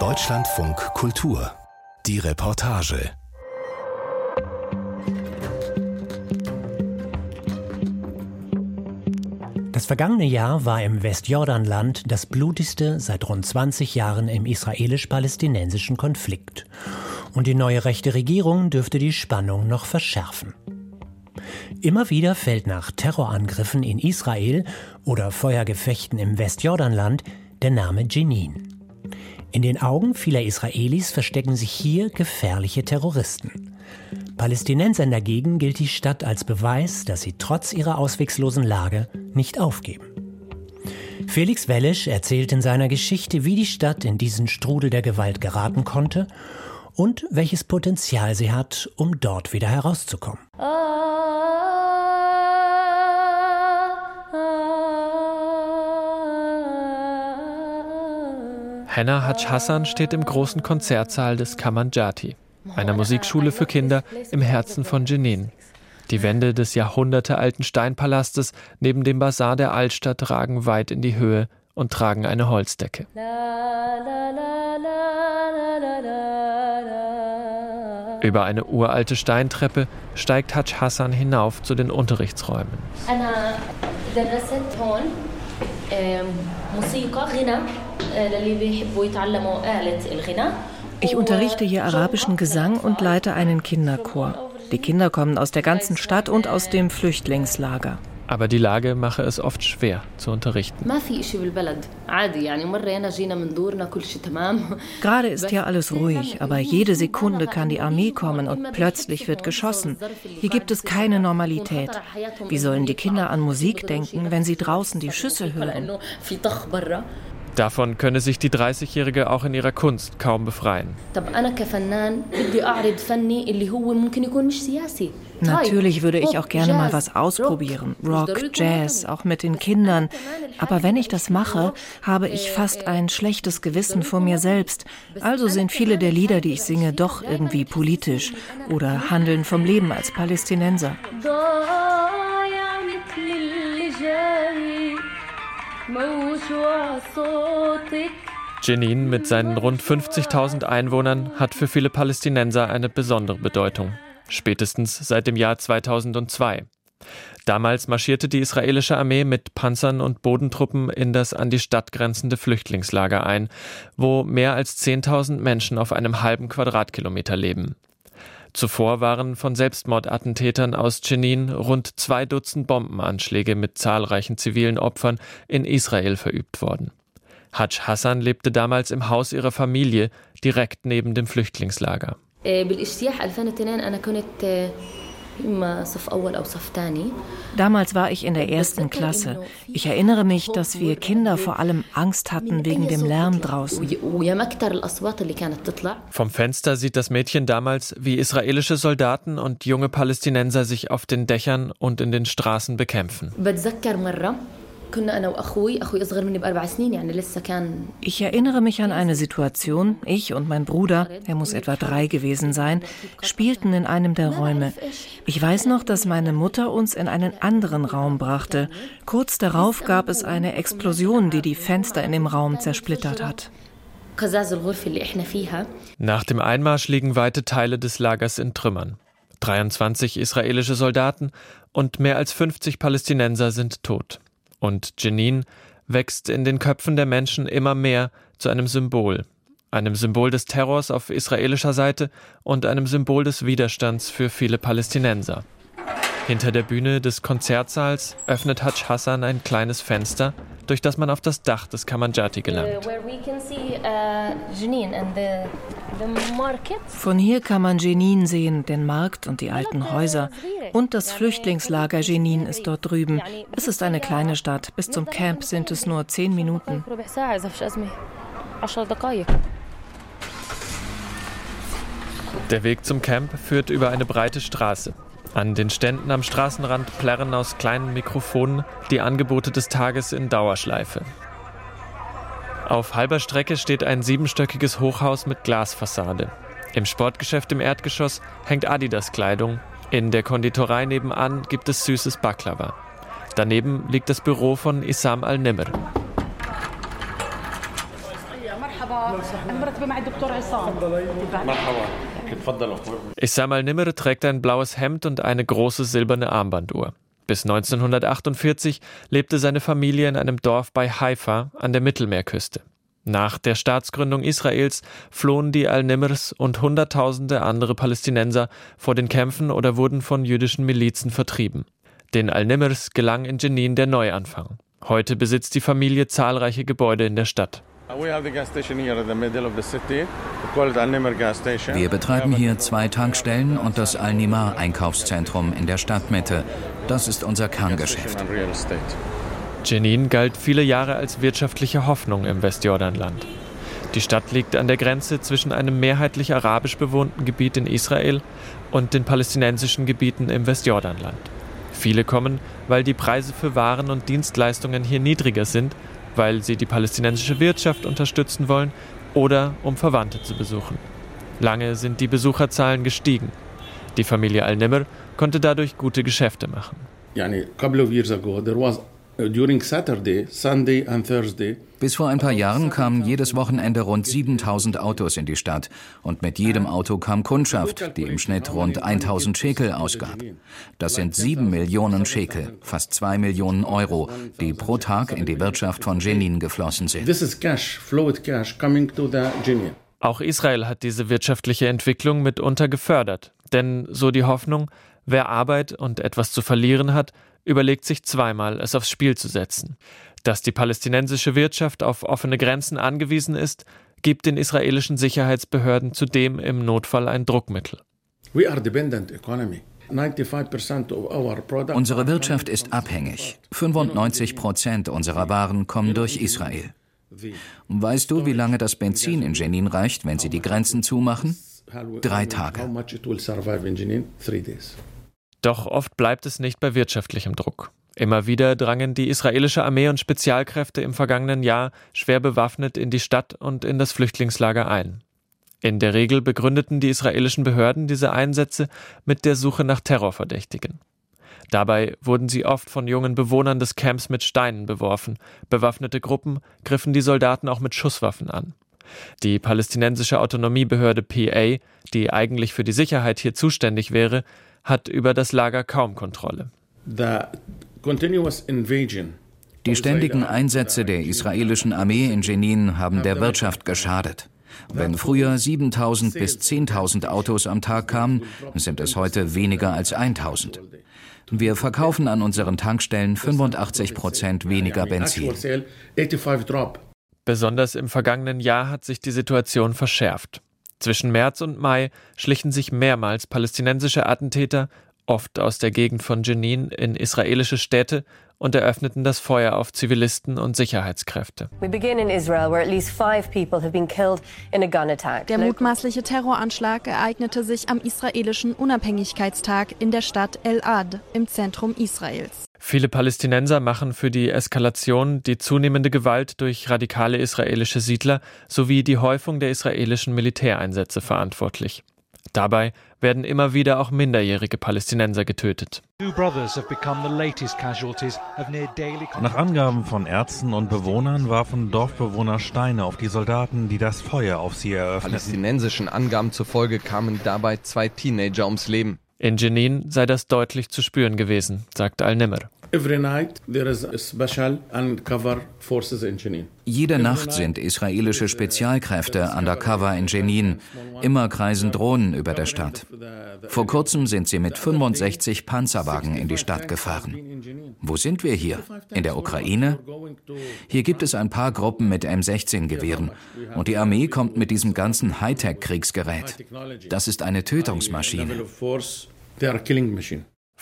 Deutschlandfunk Kultur. Die Reportage. Das vergangene Jahr war im Westjordanland das blutigste seit rund 20 Jahren im israelisch-palästinensischen Konflikt. Und die neue rechte Regierung dürfte die Spannung noch verschärfen. Immer wieder fällt nach Terrorangriffen in Israel oder Feuergefechten im Westjordanland der Name Jenin. In den Augen vieler Israelis verstecken sich hier gefährliche Terroristen. Palästinensern dagegen gilt die Stadt als Beweis, dass sie trotz ihrer ausweglosen Lage nicht aufgeben. Felix Wellisch erzählt in seiner Geschichte, wie die Stadt in diesen Strudel der Gewalt geraten konnte und welches Potenzial sie hat, um dort wieder herauszukommen. Henna Haj Hassan steht im großen Konzertsaal des Kamanjati, einer Musikschule für Kinder im Herzen von Jenin. Die Wände des jahrhundertealten Steinpalastes neben dem Bazar der Altstadt ragen weit in die Höhe und tragen eine Holzdecke. Über eine uralte Steintreppe steigt Haj Hassan hinauf zu den Unterrichtsräumen. Ich unterrichte hier arabischen Gesang und leite einen Kinderchor. Die Kinder kommen aus der ganzen Stadt und aus dem Flüchtlingslager. Aber die Lage mache es oft schwer zu unterrichten. Gerade ist hier alles ruhig, aber jede Sekunde kann die Armee kommen und plötzlich wird geschossen. Hier gibt es keine Normalität. Wie sollen die Kinder an Musik denken, wenn sie draußen die Schüsse hören? Davon könne sich die 30-Jährige auch in ihrer Kunst kaum befreien. Natürlich würde ich auch gerne mal was ausprobieren. Rock, Jazz, auch mit den Kindern. Aber wenn ich das mache, habe ich fast ein schlechtes Gewissen vor mir selbst. Also sind viele der Lieder, die ich singe, doch irgendwie politisch oder handeln vom Leben als Palästinenser. Jenin mit seinen rund 50.000 Einwohnern hat für viele Palästinenser eine besondere Bedeutung. Spätestens seit dem Jahr 2002. Damals marschierte die israelische Armee mit Panzern und Bodentruppen in das an die Stadt grenzende Flüchtlingslager ein, wo mehr als 10.000 Menschen auf einem halben Quadratkilometer leben. Zuvor waren von Selbstmordattentätern aus Jenin rund zwei Dutzend Bombenanschläge mit zahlreichen zivilen Opfern in Israel verübt worden. Haj Hassan lebte damals im Haus ihrer Familie, direkt neben dem Flüchtlingslager. Damals war ich in der ersten Klasse. Ich erinnere mich, dass wir Kinder vor allem Angst hatten wegen dem Lärm draußen. Vom Fenster sieht das Mädchen damals, wie israelische Soldaten und junge Palästinenser sich auf den Dächern und in den Straßen bekämpfen. Ich erinnere mich an eine Situation, ich und mein Bruder, er muss etwa drei gewesen sein, spielten in einem der Räume. Ich weiß noch, dass meine Mutter uns in einen anderen Raum brachte. Kurz darauf gab es eine Explosion, die die Fenster in dem Raum zersplittert hat. Nach dem Einmarsch liegen weite Teile des Lagers in Trümmern. 23 israelische Soldaten und mehr als 50 Palästinenser sind tot. Und Jenin wächst in den Köpfen der Menschen immer mehr zu einem Symbol. Einem Symbol des Terrors auf israelischer Seite und einem Symbol des Widerstands für viele Palästinenser. Hinter der Bühne des Konzertsaals öffnet Haj Hassan ein kleines Fenster, durch das man auf das Dach des Kamanjati gelangt. Von hier kann man Jenin sehen, den Markt und die alten Häuser. Und das Flüchtlingslager Jenin ist dort drüben. Es ist eine kleine Stadt. Bis zum Camp sind es nur zehn Minuten. Der Weg zum Camp führt über eine breite Straße. An den Ständen am Straßenrand plärren aus kleinen Mikrofonen die Angebote des Tages in Dauerschleife. Auf halber Strecke steht ein siebenstöckiges Hochhaus mit Glasfassade. Im Sportgeschäft im Erdgeschoss hängt Adidas Kleidung. In der Konditorei nebenan gibt es süßes Baklava. Daneben liegt das Büro von Issam al-Nimr. Isam al-Nimr trägt ein blaues Hemd und eine große silberne Armbanduhr. Bis 1948 lebte seine Familie in einem Dorf bei Haifa an der Mittelmeerküste. Nach der Staatsgründung Israels flohen die Al-Nimrs und Hunderttausende andere Palästinenser vor den Kämpfen oder wurden von jüdischen Milizen vertrieben. Den Al-Nimrs gelang in Jenin der Neuanfang. Heute besitzt die Familie zahlreiche Gebäude in der Stadt. Wir betreiben hier zwei Tankstellen und das Al-Nimar Einkaufszentrum in der Stadtmitte. Das ist unser Kerngeschäft. Jenin galt viele Jahre als wirtschaftliche Hoffnung im Westjordanland. Die Stadt liegt an der Grenze zwischen einem mehrheitlich arabisch bewohnten Gebiet in Israel und den palästinensischen Gebieten im Westjordanland. Viele kommen, weil die Preise für Waren und Dienstleistungen hier niedriger sind, weil sie die palästinensische Wirtschaft unterstützen wollen oder um Verwandte zu besuchen. Lange sind die Besucherzahlen gestiegen. Die Familie Al-Nimr konnte dadurch gute Geschäfte machen. Bis vor ein paar Jahren kamen jedes Wochenende rund 7000 Autos in die Stadt und mit jedem Auto kam Kundschaft, die im Schnitt rund 1000 Schekel ausgab. Das sind 7 Millionen Schekel, fast 2 Millionen Euro, die pro Tag in die Wirtschaft von Jenin geflossen sind. Auch Israel hat diese wirtschaftliche Entwicklung mitunter gefördert, denn so die Hoffnung, wer Arbeit und etwas zu verlieren hat, überlegt sich zweimal, es aufs Spiel zu setzen. Dass die palästinensische Wirtschaft auf offene Grenzen angewiesen ist, gibt den israelischen Sicherheitsbehörden zudem im Notfall ein Druckmittel. Unsere Wirtschaft ist abhängig. 95 Prozent unserer Waren kommen durch Israel. Weißt du, wie lange das Benzin in Jenin reicht, wenn sie die Grenzen zumachen? Drei Tage. Doch oft bleibt es nicht bei wirtschaftlichem Druck. Immer wieder drangen die israelische Armee und Spezialkräfte im vergangenen Jahr schwer bewaffnet in die Stadt und in das Flüchtlingslager ein. In der Regel begründeten die israelischen Behörden diese Einsätze mit der Suche nach Terrorverdächtigen. Dabei wurden sie oft von jungen Bewohnern des Camps mit Steinen beworfen. Bewaffnete Gruppen griffen die Soldaten auch mit Schusswaffen an. Die palästinensische Autonomiebehörde PA, die eigentlich für die Sicherheit hier zuständig wäre, hat über das Lager kaum Kontrolle. Die ständigen Einsätze der israelischen Armee in Jenin haben der Wirtschaft geschadet. Wenn früher 7000 bis 10.000 Autos am Tag kamen, sind es heute weniger als 1000. Wir verkaufen an unseren Tankstellen 85 Prozent weniger Benzin. Besonders im vergangenen Jahr hat sich die Situation verschärft. Zwischen März und Mai schlichen sich mehrmals palästinensische Attentäter, oft aus der Gegend von Jenin, in israelische Städte und eröffneten das Feuer auf Zivilisten und Sicherheitskräfte. Der mutmaßliche Terroranschlag ereignete sich am israelischen Unabhängigkeitstag in der Stadt El Ad im Zentrum Israels. Viele Palästinenser machen für die Eskalation die zunehmende Gewalt durch radikale israelische Siedler sowie die Häufung der israelischen Militäreinsätze verantwortlich. Dabei werden immer wieder auch minderjährige Palästinenser getötet. Nach Angaben von Ärzten und Bewohnern warfen Dorfbewohner Steine auf die Soldaten, die das Feuer auf sie eröffneten. Palästinensischen Angaben zufolge kamen dabei zwei Teenager ums Leben. In Jenin sei das deutlich zu spüren gewesen, sagt Al-Nimr. Jede Nacht sind israelische Spezialkräfte undercover in Jenin. Immer kreisen Drohnen über der Stadt. Vor kurzem sind sie mit 65 Panzerwagen in die Stadt gefahren. Wo sind wir hier? In der Ukraine? Hier gibt es ein paar Gruppen mit M16-Gewehren. Und die Armee kommt mit diesem ganzen Hightech-Kriegsgerät. Das ist eine Tötungsmaschine.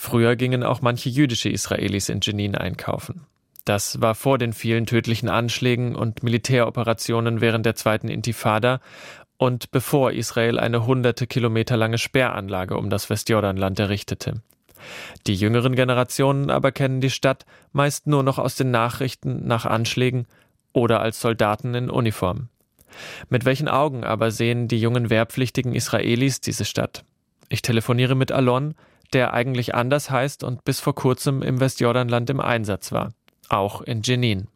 Früher gingen auch manche jüdische Israelis in Jenin einkaufen. Das war vor den vielen tödlichen Anschlägen und Militäroperationen während der zweiten Intifada und bevor Israel eine hunderte Kilometer lange Sperranlage um das Westjordanland errichtete. Die jüngeren Generationen aber kennen die Stadt meist nur noch aus den Nachrichten nach Anschlägen oder als Soldaten in Uniform. Mit welchen Augen aber sehen die jungen wehrpflichtigen Israelis diese Stadt? Ich telefoniere mit Alon, der eigentlich anders heißt und bis vor kurzem im Westjordanland im Einsatz war, auch in Jenin.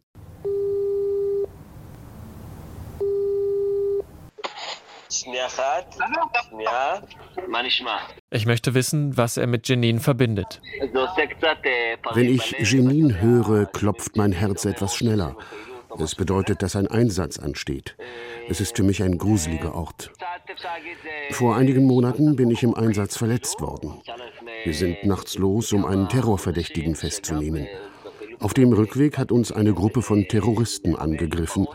Ich möchte wissen, was er mit Jenin verbindet. Wenn ich Jenin höre, klopft mein Herz etwas schneller. Es bedeutet, dass ein Einsatz ansteht. Es ist für mich ein gruseliger Ort. Vor einigen Monaten bin ich im Einsatz verletzt worden. Wir sind nachts los, um einen Terrorverdächtigen festzunehmen. Auf dem Rückweg hat uns eine Gruppe von Terroristen angegriffen.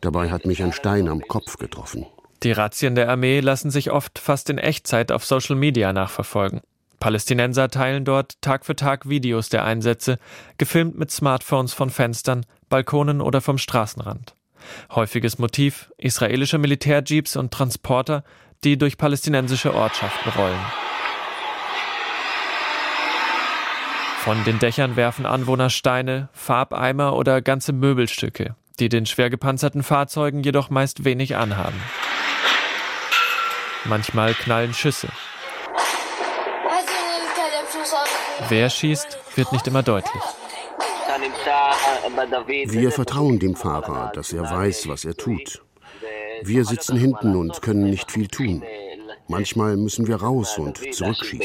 Dabei hat mich ein Stein am Kopf getroffen. Die Razzien der Armee lassen sich oft fast in Echtzeit auf Social Media nachverfolgen. Palästinenser teilen dort Tag für Tag Videos der Einsätze, gefilmt mit Smartphones von Fenstern, Balkonen oder vom Straßenrand. Häufiges Motiv israelische Militärjeeps und Transporter, die durch palästinensische Ortschaften rollen. Von den Dächern werfen Anwohner Steine, Farbeimer oder ganze Möbelstücke, die den schwer gepanzerten Fahrzeugen jedoch meist wenig anhaben. Manchmal knallen Schüsse. Wer schießt, wird nicht immer deutlich. Wir vertrauen dem Fahrer, dass er weiß, was er tut. Wir sitzen hinten und können nicht viel tun. Manchmal müssen wir raus und zurückschießen.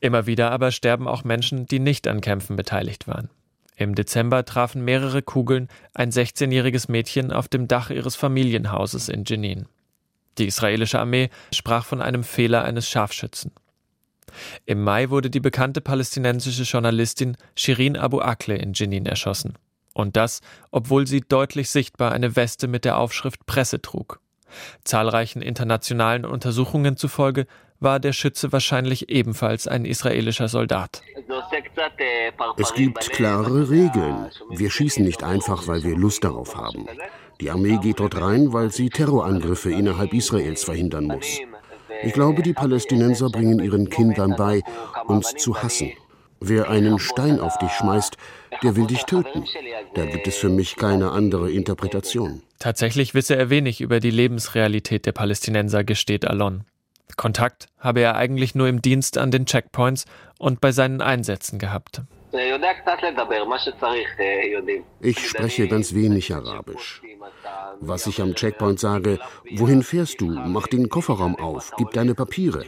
Immer wieder aber sterben auch Menschen, die nicht an Kämpfen beteiligt waren. Im Dezember trafen mehrere Kugeln ein 16-jähriges Mädchen auf dem Dach ihres Familienhauses in Jenin. Die israelische Armee sprach von einem Fehler eines Scharfschützen. Im Mai wurde die bekannte palästinensische Journalistin Shirin Abu Akleh in Jenin erschossen. Und das, obwohl sie deutlich sichtbar eine Weste mit der Aufschrift Presse trug. Zahlreichen internationalen Untersuchungen zufolge war der Schütze wahrscheinlich ebenfalls ein israelischer Soldat. Es gibt klare Regeln. Wir schießen nicht einfach, weil wir Lust darauf haben. Die Armee geht dort rein, weil sie Terrorangriffe innerhalb Israels verhindern muss. Ich glaube, die Palästinenser bringen ihren Kindern bei, uns zu hassen. Wer einen Stein auf dich schmeißt, der will dich töten. Da gibt es für mich keine andere Interpretation. Tatsächlich wisse er wenig über die Lebensrealität der Palästinenser, gesteht Alon. Kontakt habe er eigentlich nur im Dienst an den Checkpoints und bei seinen Einsätzen gehabt. Ich spreche ganz wenig Arabisch. Was ich am Checkpoint sage, wohin fährst du? Mach den Kofferraum auf, gib deine Papiere.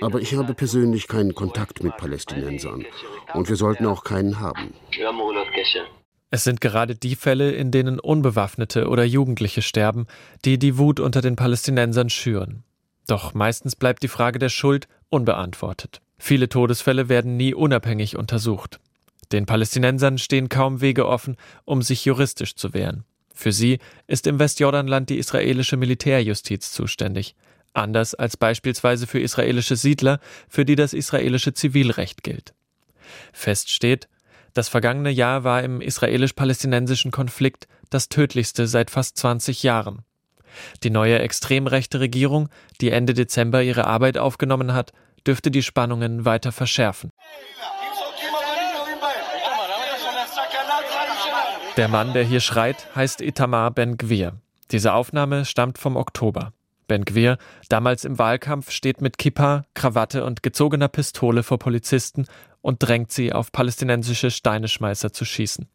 Aber ich habe persönlich keinen Kontakt mit Palästinensern. Und wir sollten auch keinen haben. Es sind gerade die Fälle, in denen Unbewaffnete oder Jugendliche sterben, die die Wut unter den Palästinensern schüren. Doch meistens bleibt die Frage der Schuld unbeantwortet. Viele Todesfälle werden nie unabhängig untersucht. Den Palästinensern stehen kaum Wege offen, um sich juristisch zu wehren. Für sie ist im Westjordanland die israelische Militärjustiz zuständig anders als beispielsweise für israelische Siedler, für die das israelische Zivilrecht gilt. Fest steht, das vergangene Jahr war im israelisch-palästinensischen Konflikt das tödlichste seit fast 20 Jahren. Die neue extrem rechte Regierung, die Ende Dezember ihre Arbeit aufgenommen hat, dürfte die Spannungen weiter verschärfen. Der Mann, der hier schreit, heißt Itamar Ben-Gvir. Diese Aufnahme stammt vom Oktober. Ben Gvir, damals im Wahlkampf, steht mit Kippa, Krawatte und gezogener Pistole vor Polizisten und drängt sie auf palästinensische Steineschmeißer zu schießen.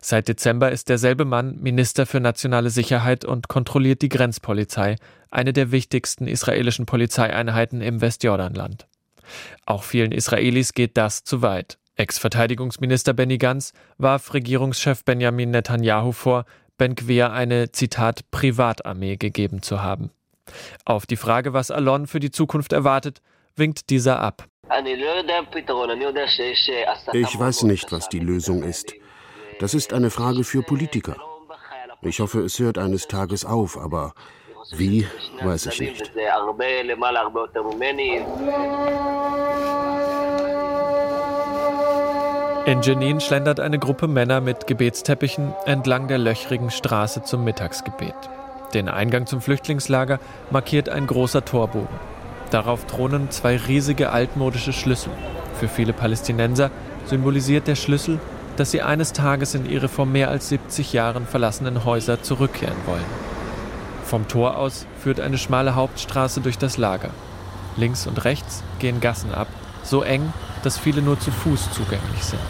Seit Dezember ist derselbe Mann Minister für nationale Sicherheit und kontrolliert die Grenzpolizei, eine der wichtigsten israelischen Polizeieinheiten im Westjordanland. Auch vielen Israelis geht das zu weit. Ex-Verteidigungsminister Benny Gantz warf Regierungschef Benjamin Netanyahu vor, Ben Gvir eine, Zitat, Privatarmee gegeben zu haben. Auf die Frage, was Alon für die Zukunft erwartet, winkt dieser ab. Ich weiß nicht, was die Lösung ist. Das ist eine Frage für Politiker. Ich hoffe, es hört eines Tages auf, aber wie, weiß ich nicht. In Jenin schlendert eine Gruppe Männer mit Gebetsteppichen entlang der löchrigen Straße zum Mittagsgebet. Den Eingang zum Flüchtlingslager markiert ein großer Torbogen. Darauf thronen zwei riesige altmodische Schlüssel. Für viele Palästinenser symbolisiert der Schlüssel, dass sie eines Tages in ihre vor mehr als 70 Jahren verlassenen Häuser zurückkehren wollen. Vom Tor aus führt eine schmale Hauptstraße durch das Lager. Links und rechts gehen Gassen ab, so eng, dass viele nur zu Fuß zugänglich sind.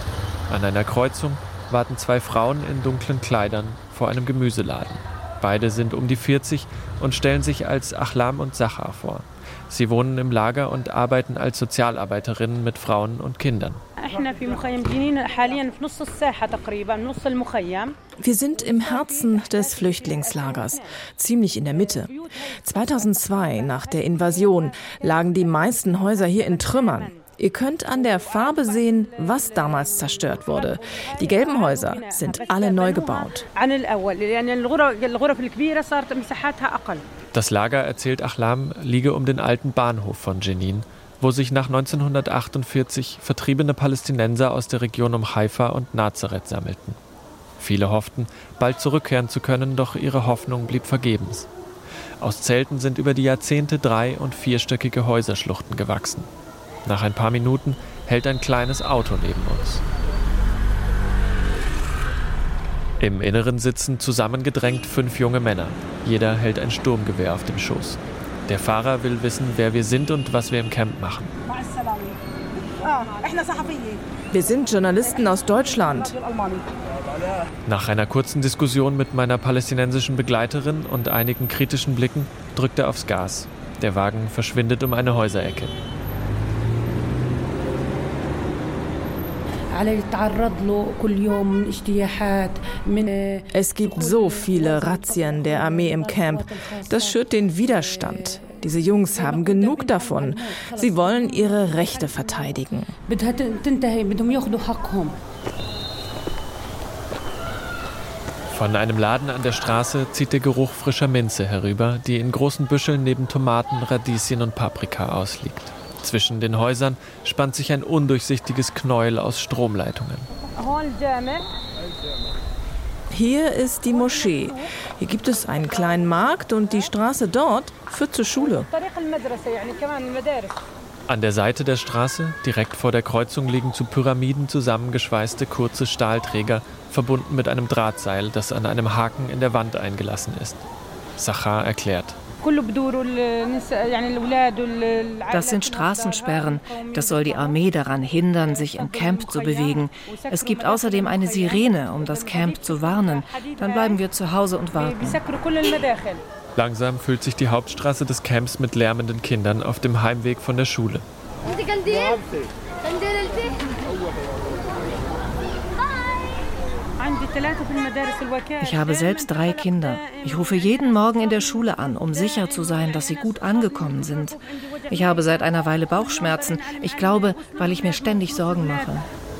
An einer Kreuzung warten zwei Frauen in dunklen Kleidern vor einem Gemüseladen. Beide sind um die 40 und stellen sich als Achlam und Sachar vor. Sie wohnen im Lager und arbeiten als Sozialarbeiterinnen mit Frauen und Kindern. Wir sind im Herzen des Flüchtlingslagers, ziemlich in der Mitte. 2002, nach der Invasion, lagen die meisten Häuser hier in Trümmern. Ihr könnt an der Farbe sehen, was damals zerstört wurde. Die gelben Häuser sind alle neu gebaut. Das Lager, erzählt Achlam, liege um den alten Bahnhof von Jenin, wo sich nach 1948 vertriebene Palästinenser aus der Region um Haifa und Nazareth sammelten. Viele hofften, bald zurückkehren zu können, doch ihre Hoffnung blieb vergebens. Aus Zelten sind über die Jahrzehnte drei- und vierstöckige Häuserschluchten gewachsen. Nach ein paar Minuten hält ein kleines Auto neben uns. Im Inneren sitzen zusammengedrängt fünf junge Männer. Jeder hält ein Sturmgewehr auf dem Schoß. Der Fahrer will wissen, wer wir sind und was wir im Camp machen. Wir sind Journalisten aus Deutschland. Nach einer kurzen Diskussion mit meiner palästinensischen Begleiterin und einigen kritischen Blicken drückt er aufs Gas. Der Wagen verschwindet um eine Häuserecke. Es gibt so viele Razzien der Armee im Camp. Das schürt den Widerstand. Diese Jungs haben genug davon. Sie wollen ihre Rechte verteidigen. Von einem Laden an der Straße zieht der Geruch frischer Minze herüber, die in großen Büscheln neben Tomaten, Radieschen und Paprika ausliegt. Zwischen den Häusern spannt sich ein undurchsichtiges Knäuel aus Stromleitungen. Hier ist die Moschee. Hier gibt es einen kleinen Markt und die Straße dort führt zur Schule. An der Seite der Straße, direkt vor der Kreuzung, liegen zu Pyramiden zusammengeschweißte kurze Stahlträger, verbunden mit einem Drahtseil, das an einem Haken in der Wand eingelassen ist. Sachar erklärt. Das sind Straßensperren. Das soll die Armee daran hindern, sich im Camp zu bewegen. Es gibt außerdem eine Sirene, um das Camp zu warnen. Dann bleiben wir zu Hause und warten. Langsam füllt sich die Hauptstraße des Camps mit lärmenden Kindern auf dem Heimweg von der Schule. Ich habe selbst drei Kinder. Ich rufe jeden Morgen in der Schule an, um sicher zu sein, dass sie gut angekommen sind. Ich habe seit einer Weile Bauchschmerzen. Ich glaube, weil ich mir ständig Sorgen mache.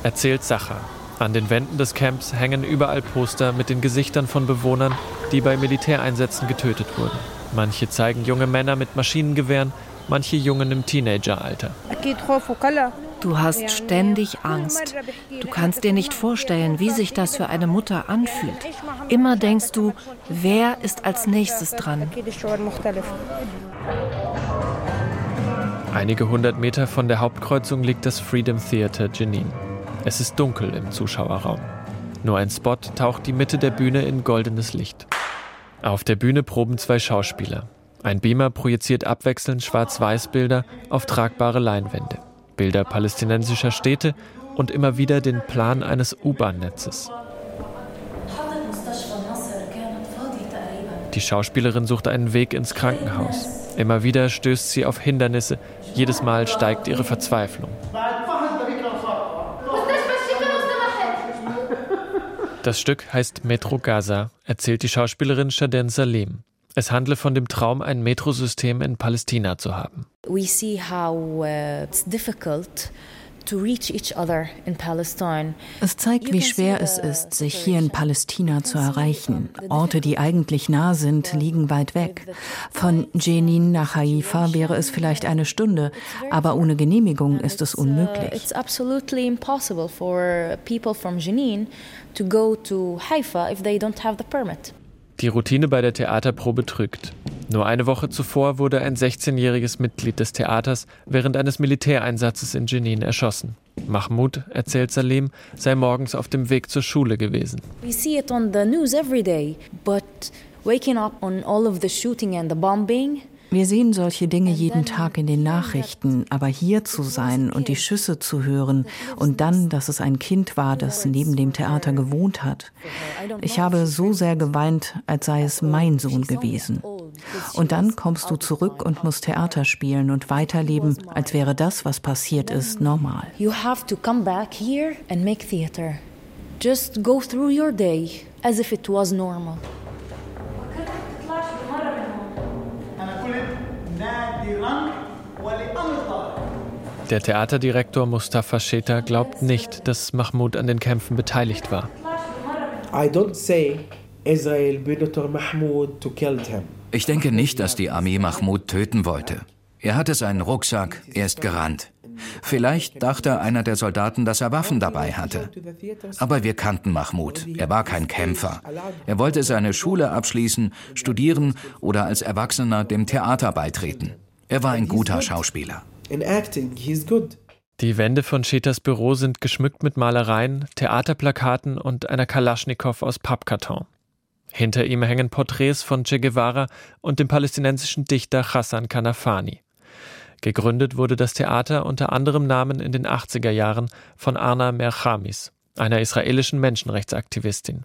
Erzählt Sacha. An den Wänden des Camps hängen überall Poster mit den Gesichtern von Bewohnern, die bei Militäreinsätzen getötet wurden. Manche zeigen junge Männer mit Maschinengewehren, manche Jungen im Teenageralter. Du hast ständig Angst. Du kannst dir nicht vorstellen, wie sich das für eine Mutter anfühlt. Immer denkst du, wer ist als nächstes dran? Einige hundert Meter von der Hauptkreuzung liegt das Freedom Theater Jenin. Es ist dunkel im Zuschauerraum. Nur ein Spot taucht die Mitte der Bühne in goldenes Licht. Auf der Bühne proben zwei Schauspieler. Ein Beamer projiziert abwechselnd Schwarz-Weiß-Bilder auf tragbare Leinwände. Bilder palästinensischer Städte und immer wieder den Plan eines U-Bahn-Netzes. Die Schauspielerin sucht einen Weg ins Krankenhaus. Immer wieder stößt sie auf Hindernisse. Jedes Mal steigt ihre Verzweiflung. Das Stück heißt Metro Gaza, erzählt die Schauspielerin Shaden Salim. Es handle von dem Traum, ein Metrosystem in Palästina zu haben. We see how uh, it's difficult es zeigt, wie schwer es ist, sich hier in Palästina zu erreichen. Orte, die eigentlich nah sind, liegen weit weg. Von Jenin nach Haifa wäre es vielleicht eine Stunde, aber ohne Genehmigung ist es unmöglich. It's absolutely impossible for people from Jenin to go to Haifa if they don't have the permit. Die Routine bei der Theaterprobe trügt. Nur eine Woche zuvor wurde ein 16-jähriges Mitglied des Theaters während eines Militäreinsatzes in Jenin erschossen. Mahmoud, erzählt Salim, sei morgens auf dem Weg zur Schule gewesen. We see it on the news every day, but waking up on all of the shooting and the bombing Wir sehen solche Dinge jeden Tag in den Nachrichten, aber hier zu sein und die Schüsse zu hören und dann, dass es ein Kind war, das neben dem Theater gewohnt hat. Ich habe so sehr geweint, als sei es mein Sohn gewesen. Und dann kommst du zurück und musst Theater spielen und weiterleben, als wäre das, was passiert ist, normal. You have to come back here and make theater. Just go through your day as if it was normal. Der Theaterdirektor Mustafa Sheta glaubt nicht, dass Mahmoud an den Kämpfen beteiligt war. Ich denke nicht, dass die Armee Mahmoud töten wollte. Er hatte seinen Rucksack, er ist gerannt. Vielleicht dachte einer der Soldaten, dass er Waffen dabei hatte. Aber wir kannten Mahmoud. Er war kein Kämpfer. Er wollte seine Schule abschließen, studieren oder als Erwachsener dem Theater beitreten. Er war ein guter Schauspieler. Die Wände von Chetas Büro sind geschmückt mit Malereien, Theaterplakaten und einer Kalaschnikow aus Pappkarton. Hinter ihm hängen Porträts von Che Guevara und dem palästinensischen Dichter Hassan Kanafani. Gegründet wurde das Theater unter anderem Namen in den 80er Jahren von Arna Merchamis, einer israelischen Menschenrechtsaktivistin.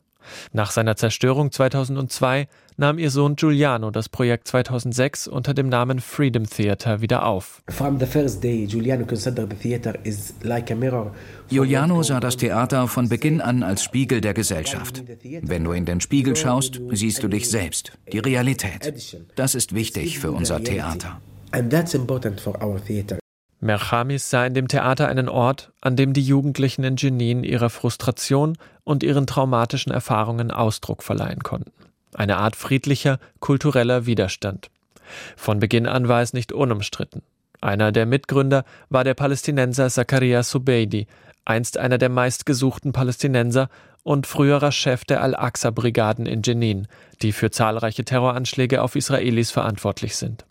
Nach seiner Zerstörung 2002 nahm ihr Sohn Giuliano das Projekt 2006 unter dem Namen Freedom Theater wieder auf. Giuliano sah das Theater von Beginn an als Spiegel der Gesellschaft. Wenn du in den Spiegel schaust, siehst du dich selbst, die Realität. Das ist wichtig für unser Theater. Merchamis sah in dem Theater einen Ort, an dem die Jugendlichen in Jenin ihrer Frustration und ihren traumatischen Erfahrungen Ausdruck verleihen konnten. Eine Art friedlicher, kultureller Widerstand. Von Beginn an war es nicht unumstritten. Einer der Mitgründer war der Palästinenser Zakaria Subeidi, einst einer der meistgesuchten Palästinenser und früherer Chef der Al-Aqsa-Brigaden in Jenin, die für zahlreiche Terroranschläge auf Israelis verantwortlich sind.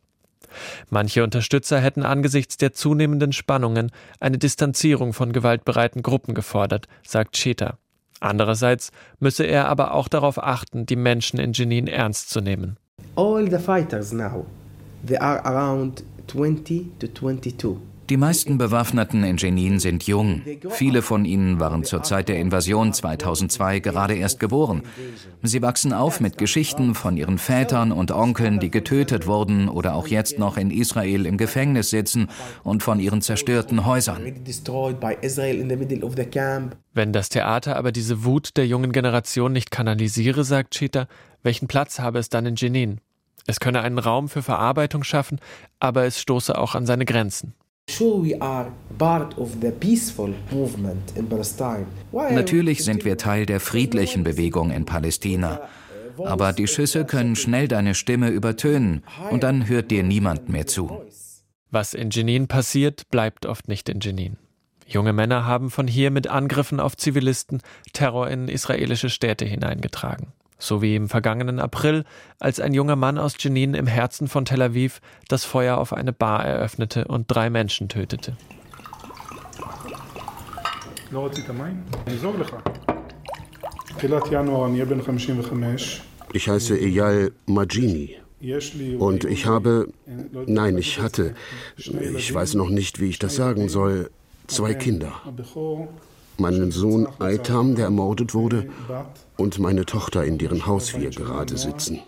Manche Unterstützer hätten angesichts der zunehmenden Spannungen eine Distanzierung von gewaltbereiten Gruppen gefordert, sagt Cheta. Andererseits müsse er aber auch darauf achten, die Menschen in Jenin ernst zu nehmen. All the fighters now, they are around 20 to 22. Die meisten Bewaffneten in Jenin sind jung. Viele von ihnen waren zur Zeit der Invasion 2002 gerade erst geboren. Sie wachsen auf mit Geschichten von ihren Vätern und Onkeln, die getötet wurden oder auch jetzt noch in Israel im Gefängnis sitzen und von ihren zerstörten Häusern. Wenn das Theater aber diese Wut der jungen Generation nicht kanalisiere, sagt Chita, welchen Platz habe es dann in Jenin? Es könne einen Raum für Verarbeitung schaffen, aber es stoße auch an seine Grenzen. Natürlich sind wir Teil der friedlichen Bewegung in Palästina. Aber die Schüsse können schnell deine Stimme übertönen und dann hört dir niemand mehr zu. Was in Jenin passiert, bleibt oft nicht in Jenin. Junge Männer haben von hier mit Angriffen auf Zivilisten Terror in israelische Städte hineingetragen so wie im vergangenen April, als ein junger Mann aus Jenin im Herzen von Tel Aviv das Feuer auf eine Bar eröffnete und drei Menschen tötete. Ich heiße Eyal Majini. Und ich habe, nein, ich hatte, ich weiß noch nicht, wie ich das sagen soll, zwei Kinder meinen Sohn Aitam, der ermordet wurde, und meine Tochter, in deren Haus wir gerade sitzen.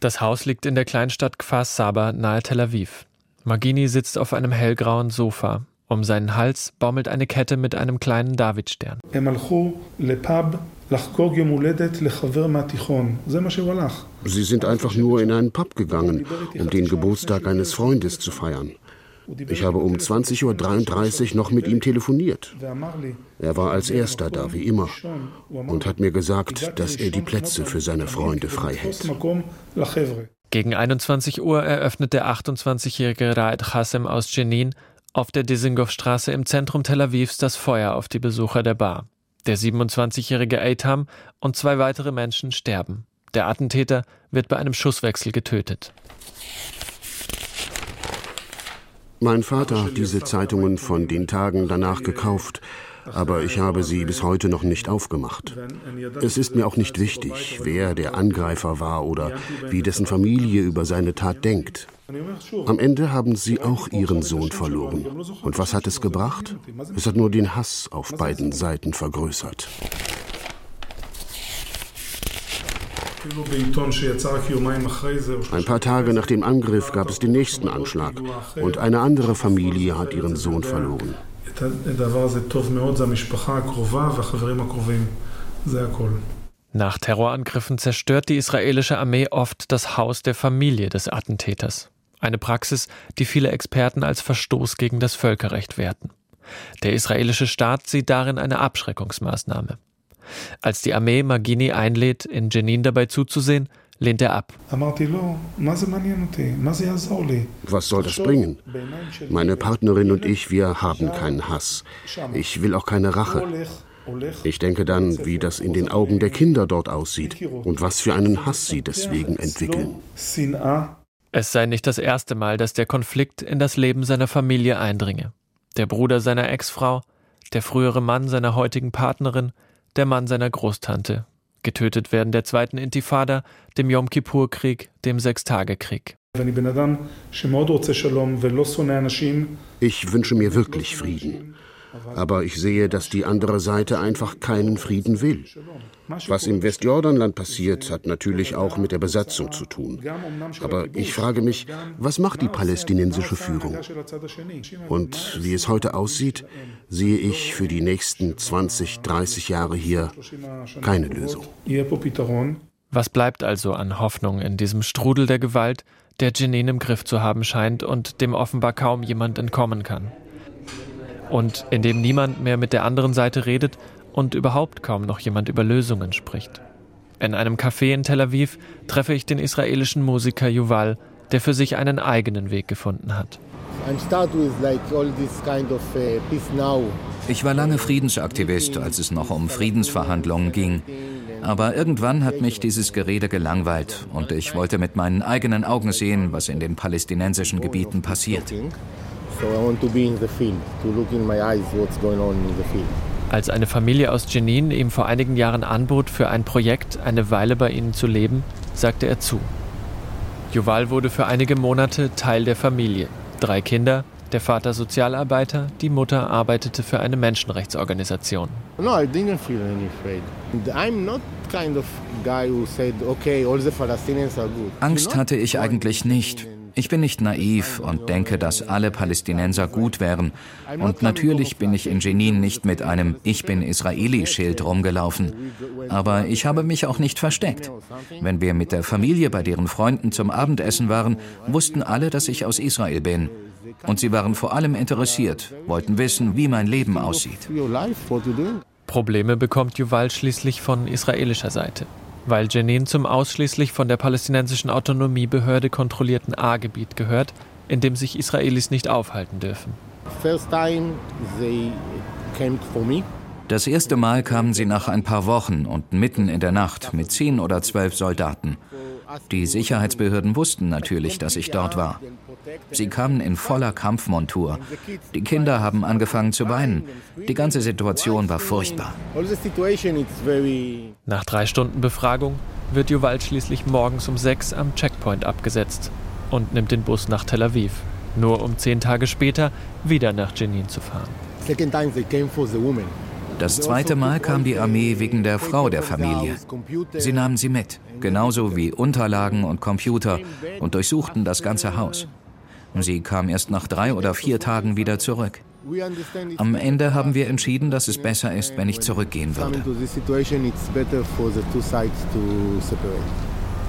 Das Haus liegt in der Kleinstadt Kfar Saba nahe Tel Aviv. Magini sitzt auf einem hellgrauen Sofa. Um seinen Hals baumelt eine Kette mit einem kleinen Davidstern. Sie sind einfach nur in einen Pub gegangen, um den Geburtstag eines Freundes zu feiern. Ich habe um 20.33 Uhr noch mit ihm telefoniert. Er war als erster da, wie immer, und hat mir gesagt, dass er die Plätze für seine Freunde frei hält. Gegen 21 Uhr eröffnet der 28-jährige Raed Hassem aus Jenin auf der Dizengow-Straße im Zentrum Tel Avivs das Feuer auf die Besucher der Bar. Der 27-jährige Eitam und zwei weitere Menschen sterben. Der Attentäter wird bei einem Schusswechsel getötet. Mein Vater hat diese Zeitungen von den Tagen danach gekauft aber ich habe sie bis heute noch nicht aufgemacht. Es ist mir auch nicht wichtig, wer der Angreifer war oder wie dessen Familie über seine Tat denkt. Am Ende haben sie auch ihren Sohn verloren. Und was hat es gebracht? Es hat nur den Hass auf beiden Seiten vergrößert. Ein paar Tage nach dem Angriff gab es den nächsten Anschlag und eine andere Familie hat ihren Sohn verloren. Nach Terrorangriffen zerstört die israelische Armee oft das Haus der Familie des Attentäters. Eine Praxis, die viele Experten als Verstoß gegen das Völkerrecht werten. Der israelische Staat sieht darin eine Abschreckungsmaßnahme. Als die Armee Magini einlädt, in Jenin dabei zuzusehen, lehnt er ab. Was soll das bringen? Meine Partnerin und ich, wir haben keinen Hass. Ich will auch keine Rache. Ich denke dann, wie das in den Augen der Kinder dort aussieht und was für einen Hass sie deswegen entwickeln. Es sei nicht das erste Mal, dass der Konflikt in das Leben seiner Familie eindringe. Der Bruder seiner Ex-Frau, der frühere Mann seiner heutigen Partnerin, der Mann seiner Großtante, getötet werden der zweiten Intifada, dem Yom Kippur-Krieg, dem Sechstagekrieg. Ich wünsche mir wirklich Frieden. Aber ich sehe, dass die andere Seite einfach keinen Frieden will. Was im Westjordanland passiert, hat natürlich auch mit der Besatzung zu tun. Aber ich frage mich, was macht die palästinensische Führung? Und wie es heute aussieht, sehe ich für die nächsten 20, 30 Jahre hier keine Lösung. Was bleibt also an Hoffnung in diesem Strudel der Gewalt, der Jenin im Griff zu haben scheint und dem offenbar kaum jemand entkommen kann? Und in dem niemand mehr mit der anderen Seite redet und überhaupt kaum noch jemand über Lösungen spricht. In einem Café in Tel Aviv treffe ich den israelischen Musiker Yuval, der für sich einen eigenen Weg gefunden hat. Uh, ich war lange Friedensaktivist, als es noch um Friedensverhandlungen ging. Aber irgendwann hat mich dieses Gerede gelangweilt und ich wollte mit meinen eigenen Augen sehen, was in den palästinensischen Gebieten passiert. Als eine Familie aus Jenin ihm vor einigen Jahren anbot, für ein Projekt eine Weile bei ihnen zu leben, sagte er zu. Juval wurde für einige Monate Teil der Familie. Drei Kinder, der Vater Sozialarbeiter, die Mutter arbeitete für eine Menschenrechtsorganisation. Angst hatte ich eigentlich nicht. Ich bin nicht naiv und denke, dass alle Palästinenser gut wären. Und natürlich bin ich in Jenin nicht mit einem Ich bin Israeli-Schild rumgelaufen. Aber ich habe mich auch nicht versteckt. Wenn wir mit der Familie bei deren Freunden zum Abendessen waren, wussten alle, dass ich aus Israel bin. Und sie waren vor allem interessiert, wollten wissen, wie mein Leben aussieht. Probleme bekommt Yuval schließlich von israelischer Seite weil Jenin zum ausschließlich von der palästinensischen Autonomiebehörde kontrollierten A-Gebiet gehört, in dem sich Israelis nicht aufhalten dürfen. Das erste Mal kamen sie nach ein paar Wochen und mitten in der Nacht mit zehn oder zwölf Soldaten. Die Sicherheitsbehörden wussten natürlich, dass ich dort war. Sie kamen in voller Kampfmontur. Die Kinder haben angefangen zu weinen. Die ganze Situation war furchtbar. Nach drei Stunden Befragung wird Juval schließlich morgens um sechs am Checkpoint abgesetzt und nimmt den Bus nach Tel Aviv, nur um zehn Tage später wieder nach Jenin zu fahren. Das zweite Mal kam die Armee wegen der Frau der Familie. Sie nahmen sie mit, genauso wie Unterlagen und Computer, und durchsuchten das ganze Haus. Sie kam erst nach drei oder vier Tagen wieder zurück. Am Ende haben wir entschieden, dass es besser ist, wenn ich zurückgehen würde.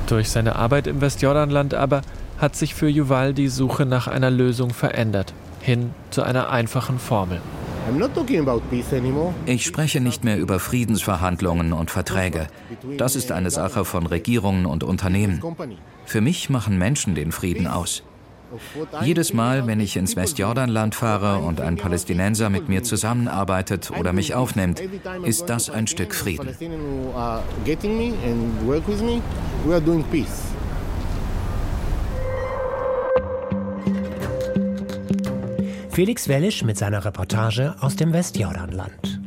Durch seine Arbeit im Westjordanland aber hat sich für Yuval die Suche nach einer Lösung verändert, hin zu einer einfachen Formel. Ich spreche nicht mehr über Friedensverhandlungen und Verträge. Das ist eine Sache von Regierungen und Unternehmen. Für mich machen Menschen den Frieden aus. Jedes Mal, wenn ich ins Westjordanland fahre und ein Palästinenser mit mir zusammenarbeitet oder mich aufnimmt, ist das ein Stück Frieden. Felix Wellisch mit seiner Reportage aus dem Westjordanland.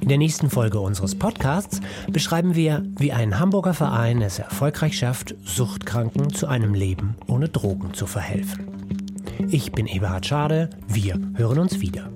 In der nächsten Folge unseres Podcasts beschreiben wir, wie ein Hamburger Verein es erfolgreich schafft, Suchtkranken zu einem Leben ohne Drogen zu verhelfen. Ich bin Eberhard Schade, wir hören uns wieder.